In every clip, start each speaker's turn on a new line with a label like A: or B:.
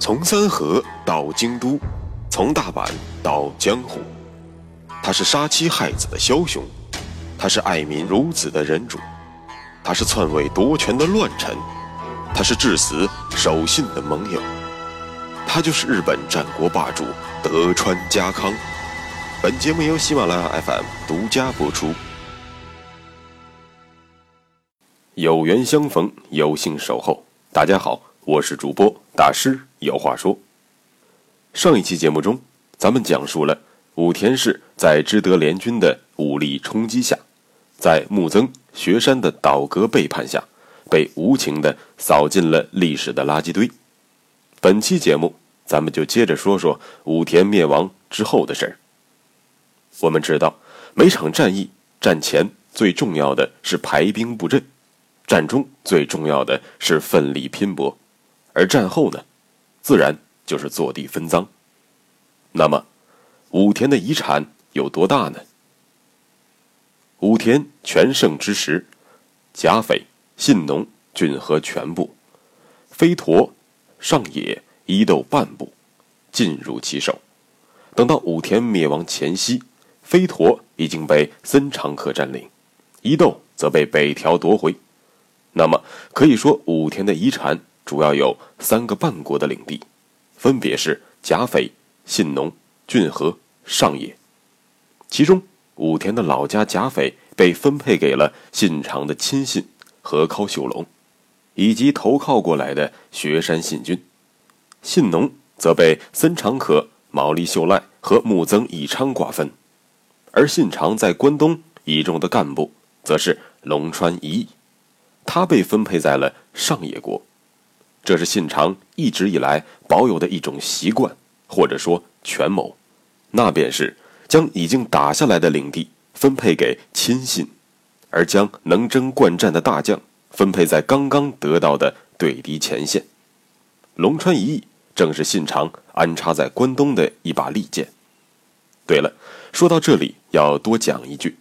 A: 从三河到京都，从大阪到江湖，他是杀妻害子的枭雄，他是爱民如子的仁主，他是篡位夺权的乱臣，他是至死守信的盟友，他就是日本战国霸主德川家康。本节目由喜马拉雅 FM 独家播出。有缘相逢，有幸守候。大家好，我是主播大师，有话说。上一期节目中，咱们讲述了武田氏在知德联军的武力冲击下，在木曾学山的倒戈背叛下，被无情的扫进了历史的垃圾堆。本期节目，咱们就接着说说武田灭亡之后的事儿。我们知道，每场战役战前最重要的是排兵布阵。战中最重要的是奋力拼搏，而战后呢，自然就是坐地分赃。那么，武田的遗产有多大呢？武田全盛之时，甲斐、信浓、骏河全部，飞陀、上野、伊豆半部，尽入其手。等到武田灭亡前夕，飞陀已经被森长可占领，伊豆则被北条夺回。那么可以说，武田的遗产主要有三个半国的领地，分别是甲斐、信浓、骏河、上野。其中，武田的老家甲斐被分配给了信长的亲信河尻秀隆，以及投靠过来的雪山信军；信浓则被森长可、毛利秀赖和木曾义昌瓜分，而信长在关东倚重的干部则是龙川一义。他被分配在了上野国，这是信长一直以来保有的一种习惯，或者说权谋，那便是将已经打下来的领地分配给亲信，而将能征惯战的大将分配在刚刚得到的对敌前线。龙川一役正是信长安插在关东的一把利剑。对了，说到这里要多讲一句。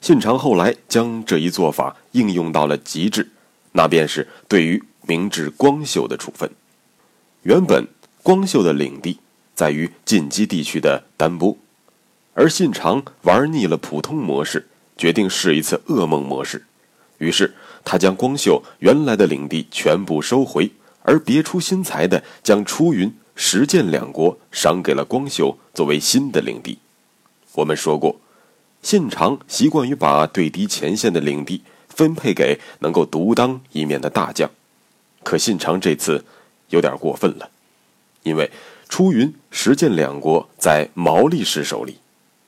A: 信长后来将这一做法应用到了极致，那便是对于明治光秀的处分。原本光秀的领地在于近畿地区的丹波，而信长玩腻了普通模式，决定试一次噩梦模式。于是他将光秀原来的领地全部收回，而别出心裁的将出云、石见两国赏给了光秀作为新的领地。我们说过。信长习惯于把对敌前线的领地分配给能够独当一面的大将，可信长这次有点过分了，因为出云、石见两国在毛利氏手里，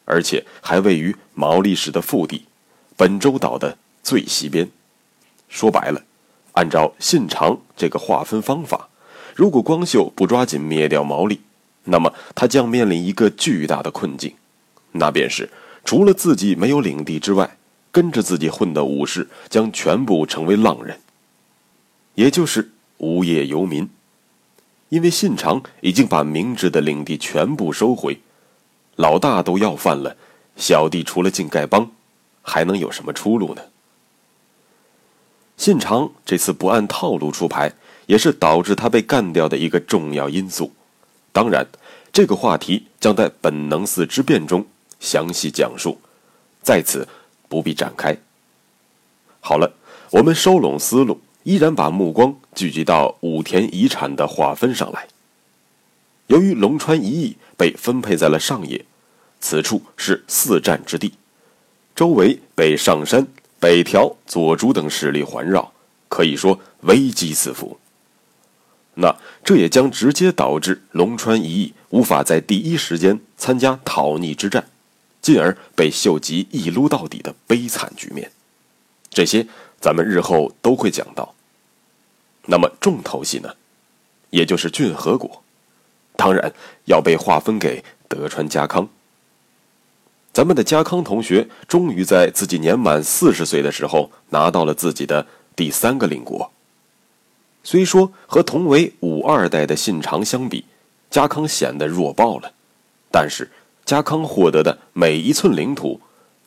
A: 而且还位于毛利氏的腹地本州岛的最西边。说白了，按照信长这个划分方法，如果光秀不抓紧灭掉毛利，那么他将面临一个巨大的困境，那便是。除了自己没有领地之外，跟着自己混的武士将全部成为浪人，也就是无业游民。因为信长已经把明治的领地全部收回，老大都要饭了，小弟除了进丐帮，还能有什么出路呢？信长这次不按套路出牌，也是导致他被干掉的一个重要因素。当然，这个话题将在本能寺之变中。详细讲述，在此不必展开。好了，我们收拢思路，依然把目光聚集到武田遗产的划分上来。由于龙川一役被分配在了上野，此处是四战之地，周围被上山、北条、佐竹等势力环绕，可以说危机四伏。那这也将直接导致龙川一役无法在第一时间参加讨逆之战。进而被秀吉一撸到底的悲惨局面，这些咱们日后都会讲到。那么重头戏呢，也就是骏河国，当然要被划分给德川家康。咱们的家康同学终于在自己年满四十岁的时候拿到了自己的第三个领国。虽说和同为武二代的信长相比，家康显得弱爆了，但是。家康获得的每一寸领土，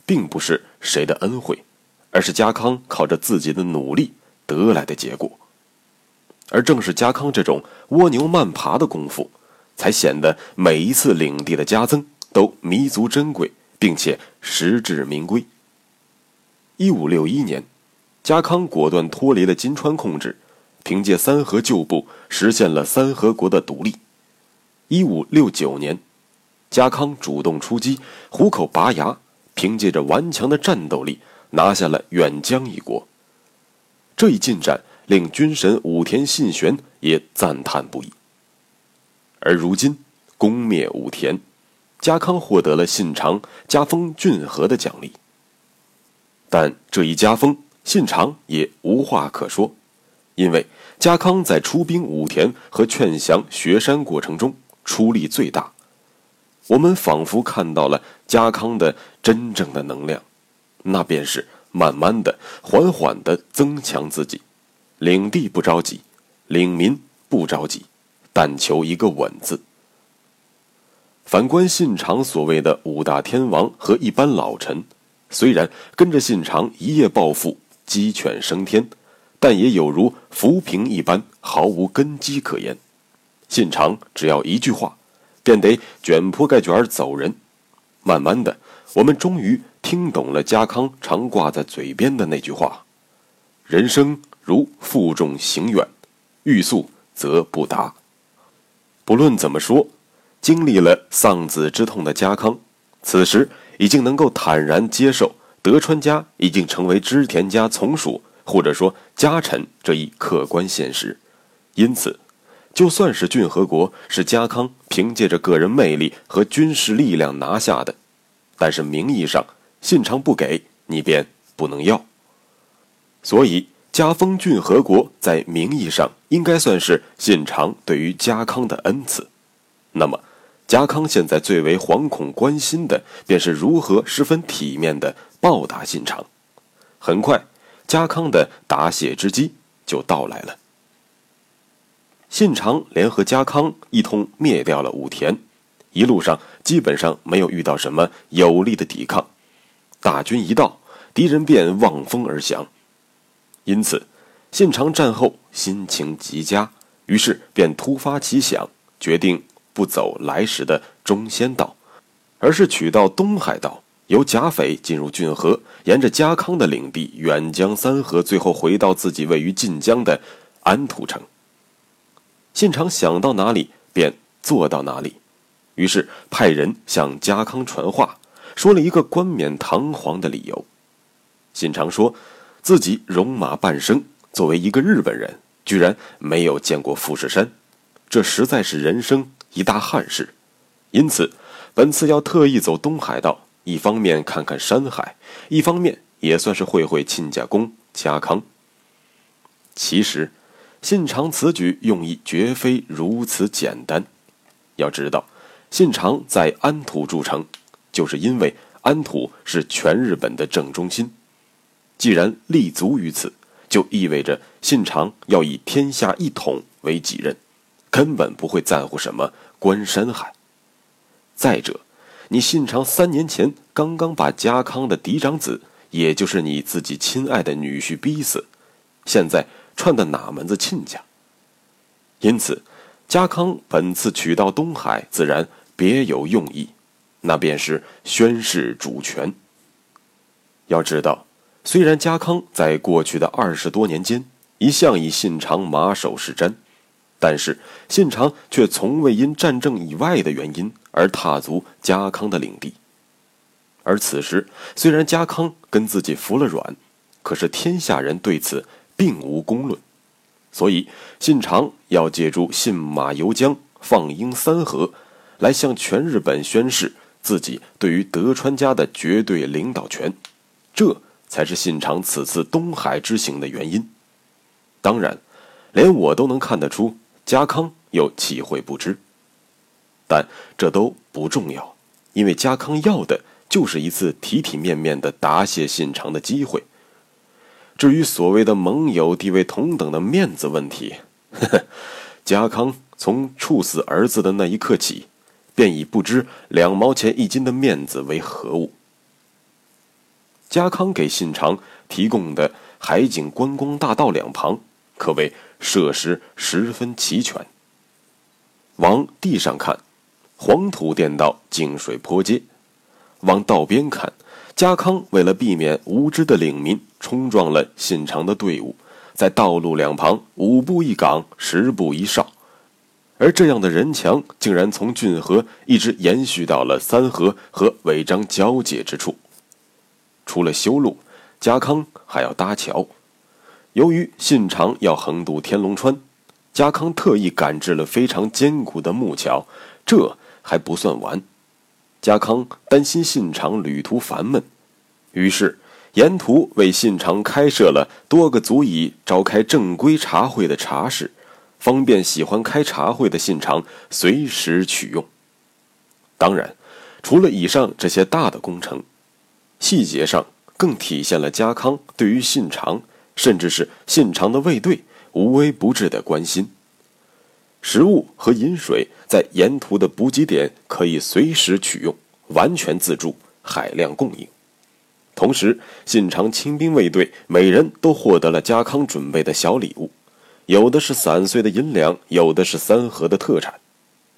A: 并不是谁的恩惠，而是家康靠着自己的努力得来的结果。而正是家康这种蜗牛慢爬的功夫，才显得每一次领地的加增都弥足珍贵，并且实至名归。一五六一年，家康果断脱离了金川控制，凭借三河旧部实现了三河国的独立。一五六九年，家康主动出击，虎口拔牙，凭借着顽强的战斗力拿下了远江一国。这一进展。令军神武田信玄也赞叹不已。而如今攻灭武田，家康获得了信长加封郡和的奖励。但这一加封，信长也无话可说，因为家康在出兵武田和劝降雪山过程中出力最大。我们仿佛看到了家康的真正的能量，那便是慢慢的、缓缓的增强自己。领地不着急，领民不着急，但求一个稳字。反观信长所谓的五大天王和一般老臣，虽然跟着信长一夜暴富、鸡犬升天，但也有如浮萍一般，毫无根基可言。信长只要一句话，便得卷铺盖卷走人。慢慢的，我们终于听懂了家康常挂在嘴边的那句话：人生。如负重行远，欲速则不达。不论怎么说，经历了丧子之痛的家康，此时已经能够坦然接受德川家已经成为织田家从属或者说家臣这一客观现实。因此，就算是骏河国是家康凭借着个人魅力和军事力量拿下的，但是名义上信长不给你便不能要，所以。加封郡和国，在名义上应该算是信长对于家康的恩赐。那么，家康现在最为惶恐关心的，便是如何十分体面的报答信长。很快，家康的答谢之机就到来了。信长联合家康一通灭掉了武田，一路上基本上没有遇到什么有力的抵抗。大军一到，敌人便望风而降。因此，信长战后心情极佳，于是便突发奇想，决定不走来时的中仙道，而是取道东海道，由甲斐进入骏河，沿着家康的领地远江三河，最后回到自己位于晋江的安土城。信长想到哪里便做到哪里，于是派人向家康传话，说了一个冠冕堂皇的理由。信长说。自己戎马半生，作为一个日本人，居然没有见过富士山，这实在是人生一大憾事。因此，本次要特意走东海道，一方面看看山海，一方面也算是会会亲家公家康。其实，信长此举用意绝非如此简单。要知道，信长在安土筑城，就是因为安土是全日本的正中心。既然立足于此，就意味着信长要以天下一统为己任，根本不会在乎什么关山海。再者，你信长三年前刚刚把家康的嫡长子，也就是你自己亲爱的女婿逼死，现在串的哪门子亲家？因此，家康本次取到东海，自然别有用意，那便是宣示主权。要知道。虽然家康在过去的二十多年间一向以信长马首是瞻，但是信长却从未因战争以外的原因而踏足家康的领地。而此时，虽然家康跟自己服了软，可是天下人对此并无公论，所以信长要借助信马由缰、放鹰三河，来向全日本宣示自己对于德川家的绝对领导权。这。才是信长此次东海之行的原因。当然，连我都能看得出，家康又岂会不知？但这都不重要，因为家康要的就是一次体体面面的答谢信长的机会。至于所谓的盟友地位同等的面子问题，呵呵，家康从处死儿子的那一刻起，便已不知两毛钱一斤的面子为何物。家康给信长提供的海景观光大道两旁，可谓设施十分齐全。往地上看，黄土垫道，净水坡街；往道边看，家康为了避免无知的领民冲撞了信长的队伍，在道路两旁五步一岗，十步一哨。而这样的人墙，竟然从浚河一直延续到了三河和尾张交界之处。除了修路，家康还要搭桥。由于信长要横渡天龙川。家康特意赶制了非常坚固的木桥，这还不算完。家康担心信长旅途烦闷，于是沿途为信长开设了多个足以召开正规茶会的茶室，方便喜欢开茶会的信长随时取用。当然，除了以上这些大的工程，细节上更体现了家康对于信长，甚至是信长的卫队。无微不至的关心，食物和饮水在沿途的补给点可以随时取用，完全自助，海量供应。同时，信长亲兵卫队每人都获得了家康准备的小礼物，有的是散碎的银两，有的是三河的特产。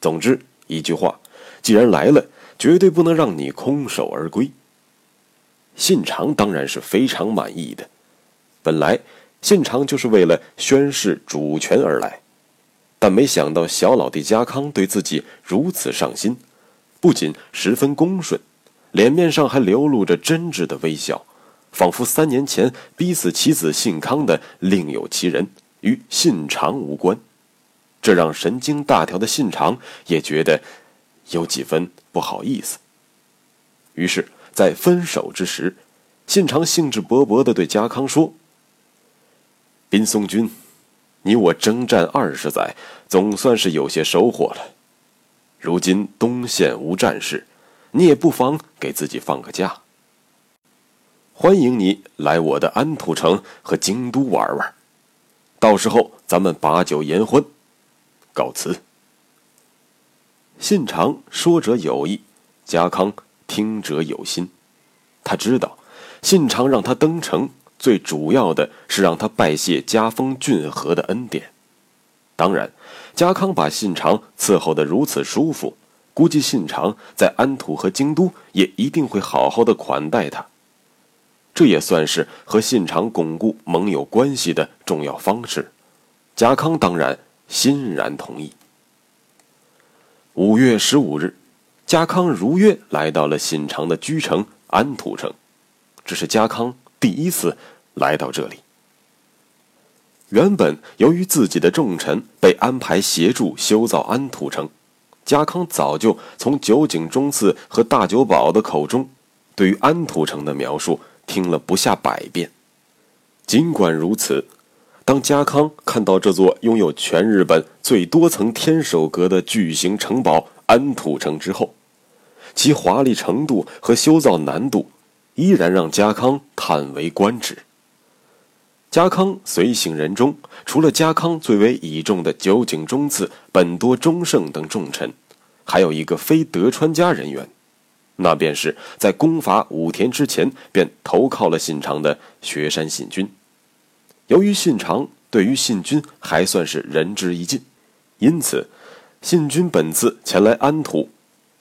A: 总之，一句话，既然来了，绝对不能让你空手而归。信长当然是非常满意的，本来。信长就是为了宣誓主权而来，但没想到小老弟家康对自己如此上心，不仅十分恭顺，脸面上还流露着真挚的微笑，仿佛三年前逼死其子信康的另有其人，与信长无关。这让神经大条的信长也觉得有几分不好意思。于是，在分手之时，信长兴致勃勃地对家康说。林松君，你我征战二十载，总算是有些收获了。如今东线无战事，你也不妨给自己放个假。欢迎你来我的安土城和京都玩玩，到时候咱们把酒言欢。告辞。信长说者有意，家康听者有心。他知道，信长让他登城。最主要的是让他拜谢家封郡和的恩典。当然，家康把信长伺候得如此舒服，估计信长在安土和京都也一定会好好的款待他。这也算是和信长巩固盟友关系的重要方式。家康当然欣然同意。五月十五日，家康如约来到了信长的居城安土城。这是家康第一次。来到这里，原本由于自己的重臣被安排协助修造安土城，家康早就从酒井忠次和大久保的口中，对于安土城的描述听了不下百遍。尽管如此，当家康看到这座拥有全日本最多层天守阁的巨型城堡安土城之后，其华丽程度和修造难度，依然让家康叹为观止。家康随行人中，除了家康最为倚重的酒井忠次、本多忠胜等重臣，还有一个非德川家人员，那便是在攻伐武田之前便投靠了信长的雪山信君。由于信长对于信君还算是仁至义尽，因此信君本次前来安土，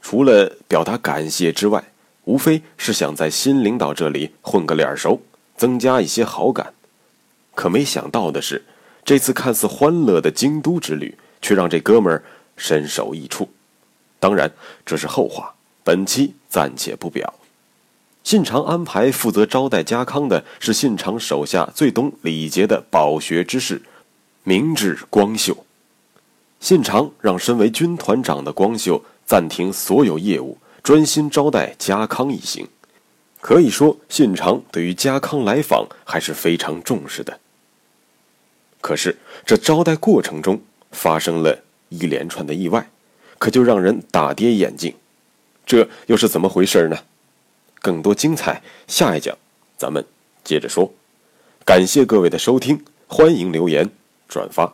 A: 除了表达感谢之外，无非是想在新领导这里混个脸熟，增加一些好感。可没想到的是，这次看似欢乐的京都之旅，却让这哥们儿身首异处。当然，这是后话，本期暂且不表。信长安排负责招待家康的是信长手下最懂礼节的饱学之士，明智光秀。信长让身为军团长的光秀暂停所有业务，专心招待家康一行。可以说，信长对于家康来访还是非常重视的。可是，这招待过程中发生了一连串的意外，可就让人大跌眼镜。这又是怎么回事呢？更多精彩，下一讲咱们接着说。感谢各位的收听，欢迎留言转发。